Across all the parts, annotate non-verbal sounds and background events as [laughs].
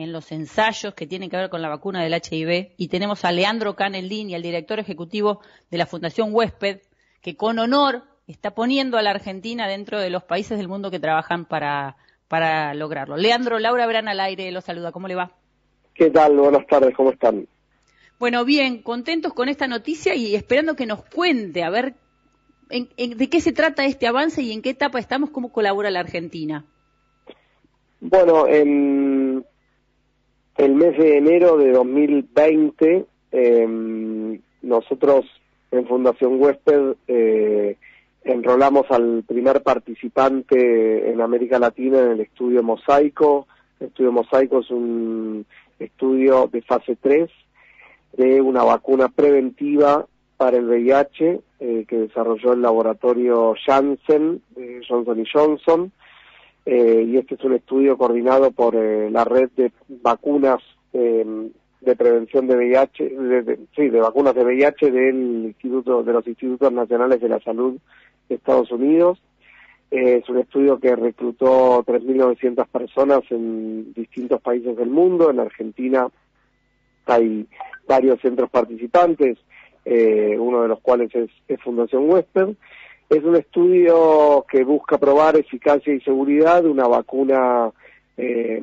en los ensayos que tienen que ver con la vacuna del HIV y tenemos a Leandro Caneldín y al director ejecutivo de la Fundación Huésped, que con honor está poniendo a la Argentina dentro de los países del mundo que trabajan para, para lograrlo. Leandro, Laura Verán al aire, lo saluda, ¿cómo le va? ¿Qué tal? Buenas tardes, ¿cómo están? Bueno, bien, contentos con esta noticia y esperando que nos cuente, a ver, de qué se trata este avance y en qué etapa estamos, cómo colabora la Argentina. Bueno, en el mes de enero de 2020, em, nosotros en Fundación Huésped eh, enrolamos al primer participante en América Latina en el estudio Mosaico. El estudio Mosaico es un estudio de fase 3 de una vacuna preventiva para el VIH eh, que desarrolló el laboratorio Janssen, de Johnson Johnson, eh, y este es un estudio coordinado por eh, la red de vacunas de prevención de VIH, de, sí, de vacunas de VIH del Instituto de los Institutos Nacionales de la Salud de Estados Unidos. es un estudio que reclutó 3.900 personas en distintos países del mundo. En Argentina hay varios centros participantes, uno de los cuales es, es Fundación Western es un estudio que busca probar eficacia y seguridad de una vacuna eh,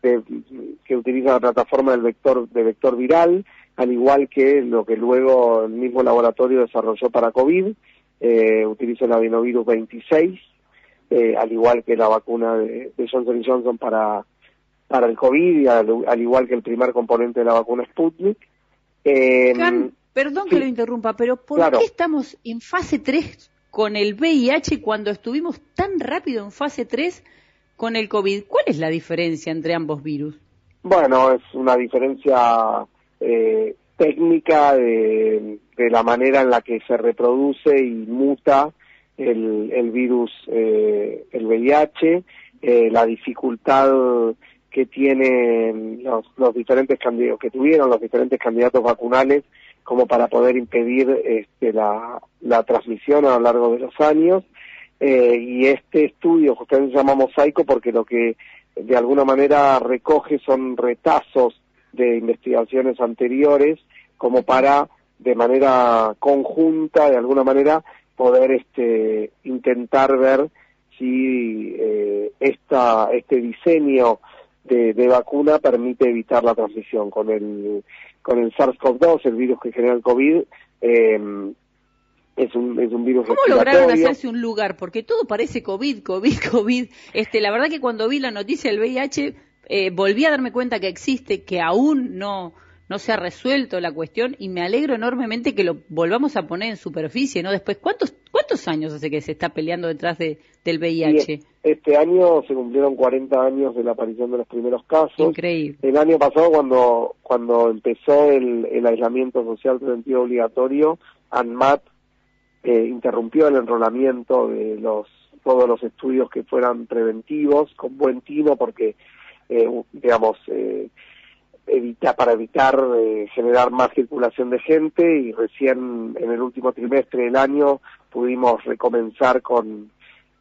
que utiliza la plataforma del vector de vector viral, al igual que lo que luego el mismo laboratorio desarrolló para COVID, eh, utiliza el adenovirus 26, eh, al igual que la vacuna de, Johnson Johnson para para el COVID y al, igual que el primer componente de la vacuna Sputnik. Eh, Perdón que lo interrumpa, pero ¿por qué estamos en fase 3 con el VIH cuando estuvimos tan rápido en fase 3 con el COVID? ¿Cuál es la diferencia entre ambos virus? Bueno, es una diferencia eh, técnica de, la manera en la que se reproduce y muta el, virus, eh, el VIH, eh, la dificultad que tienen los, los diferentes candidatos que tuvieron los diferentes candidatos vacunales como para poder impedir este, la, transmisión a lo largo de los años. Eh, y este estudio justamente se llama mosaico porque lo que de alguna manera recoge son retazos de investigaciones anteriores como para de manera conjunta de alguna manera poder este intentar ver si eh, esta este diseño de, de, vacuna permite evitar la transmisión. Con el con el SARS-CoV-2, el virus que genera el COVID, eh, es un, es un virus ¿Cómo lograron hacerse un lugar? Porque todo parece COVID, COVID, [laughs] COVID. Este, la verdad que cuando vi la noticia del VIH, eh, volví a darme cuenta que existe, que aún no, no se ha resuelto la cuestión y me alegro enormemente que lo volvamos a poner en superficie, ¿no? Después, ¿cuántos, cuántos años hace que se está peleando detrás de, del VIH? este año se cumplieron 40 años de la aparición de los primeros casos. Increíble. El año pasado, cuando, cuando empezó el, el aislamiento social preventivo obligatorio, ANMAT eh, interrumpió el enrolamiento de los todos los estudios que fueran preventivos con buen tino porque eh, digamos eh, evita, para evitar eh, generar más circulación de gente y recién en el último trimestre del año pudimos recomenzar con,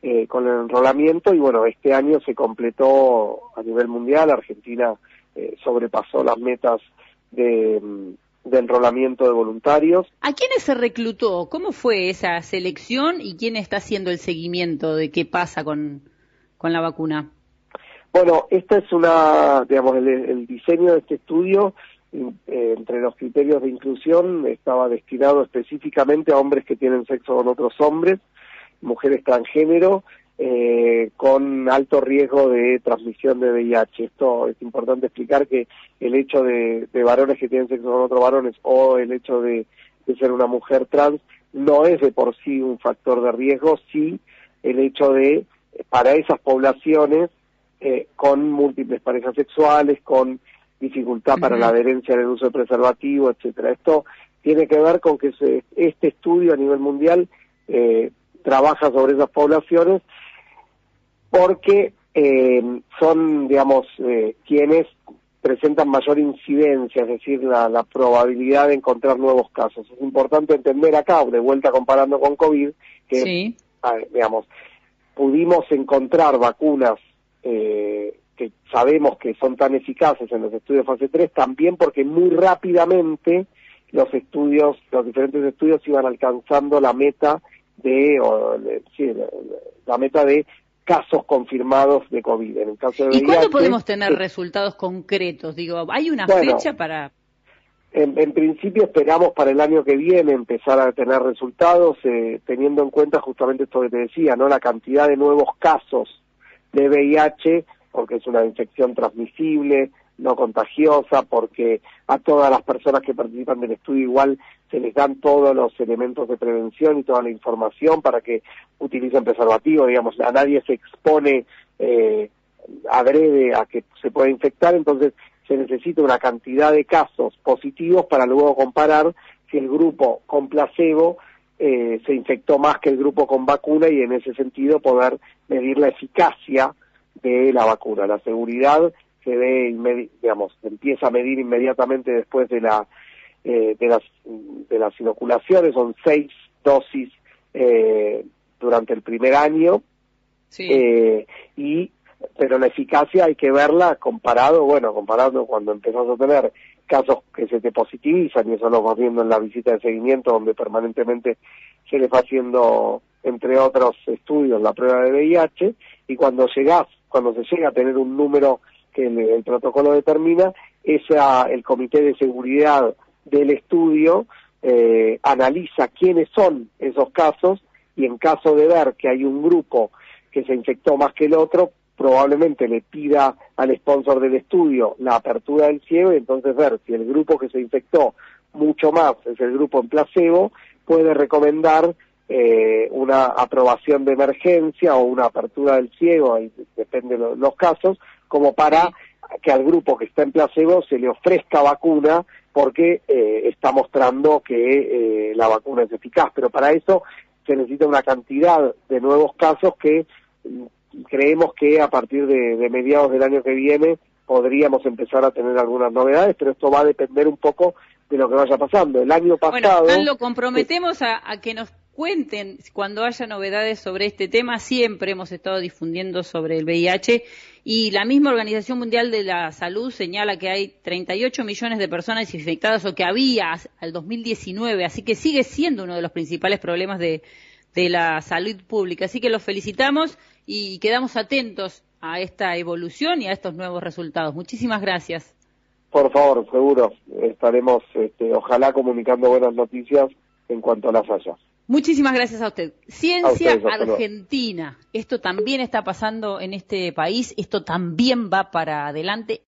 eh, con el enrolamiento y bueno, este año se completó a nivel mundial, Argentina eh, sobrepasó las metas de, de enrolamiento de voluntarios. ¿A quiénes se reclutó? ¿Cómo fue esa selección y quién está haciendo el seguimiento de qué pasa con, con la vacuna? Bueno, esta es una, digamos, el, diseño de este estudio, eh, entre los criterios de inclusión, estaba destinado específicamente a hombres que tienen sexo con otros hombres, mujeres transgénero, eh, con alto riesgo de transmisión de VIH. Esto es importante explicar que el hecho de, varones que tienen sexo con otros varones o el hecho de, ser una mujer trans no es de por sí un factor de riesgo, sí el hecho de, para esas poblaciones, eh, con múltiples parejas sexuales, con dificultad para la adherencia en el uso de preservativo, etcétera. Esto tiene que ver con que este estudio a nivel mundial eh, trabaja sobre esas poblaciones porque eh, son, digamos, quienes presentan mayor incidencia, es decir, la, la, probabilidad de encontrar nuevos casos. Es importante entender acá, de vuelta comparando con COVID, que, digamos, pudimos encontrar vacunas eh, que sabemos que son tan eficaces en los estudios fase 3, también porque muy rápidamente los estudios, los diferentes estudios iban alcanzando la meta de, la meta de casos confirmados de COVID. En el caso de ¿Y cuándo podemos tener resultados concretos? Digo, ¿hay una fecha para...? En, principio esperamos para el año que viene empezar a tener resultados, eh, teniendo en cuenta justamente esto que te decía, ¿no? La cantidad de nuevos casos de VIH, porque es una infección transmisible, no contagiosa, porque a todas las personas que participan del estudio igual se les dan todos los elementos de prevención y toda la información para que utilicen preservativo, digamos, a nadie se expone eh, adrede a que se pueda infectar, entonces se necesita una cantidad de casos positivos para luego comparar si el grupo con placebo eh, se infectó más que el grupo con vacuna y en ese sentido poder medir la eficacia de la vacuna. La seguridad se ve, digamos, empieza a medir inmediatamente después de la eh, de las de las inoculaciones, son seis dosis eh, durante el primer año. Eh, y pero la eficacia hay que verla comparado, bueno, comparado cuando empezamos a tener casos que se te positivizan y eso lo vamos viendo en la visita de seguimiento donde permanentemente se le va haciendo entre otros estudios la prueba de VIH y cuando llegas, cuando se llega a tener un número que el, protocolo determina, esa, el comité de seguridad del estudio eh, analiza quiénes son esos casos y en caso de ver que hay un grupo que se infectó más que el otro, probablemente le pida al sponsor del estudio la apertura del ciego y entonces ver si el grupo que se infectó mucho más es el grupo en placebo, puede recomendar eh, una aprobación de emergencia o una apertura del ciego, depende de los casos, como para que al grupo que está en placebo se le ofrezca vacuna porque eh, está mostrando que eh, la vacuna es eficaz. Pero para eso se necesita una cantidad de nuevos casos que mm, creemos que a partir de, mediados del año que viene podríamos empezar a tener algunas novedades, pero esto va a depender un poco de lo que vaya pasando. El año pasado... Bueno, lo comprometemos a, a que nos cuenten cuando haya novedades sobre este tema. Siempre hemos estado difundiendo sobre el VIH y la misma Organización Mundial de la Salud señala que hay 38 millones de personas infectadas o que había al 2019, así que sigue siendo uno de los principales problemas de, la salud pública. Así que los felicitamos y quedamos atentos a esta evolución y a estos nuevos resultados. Muchísimas gracias. Por favor, seguro. Estaremos, este, ojalá, comunicando buenas noticias en cuanto a las haya. Muchísimas gracias a usted. Ciencia Argentina. Esto también está pasando en este país, esto también va para adelante.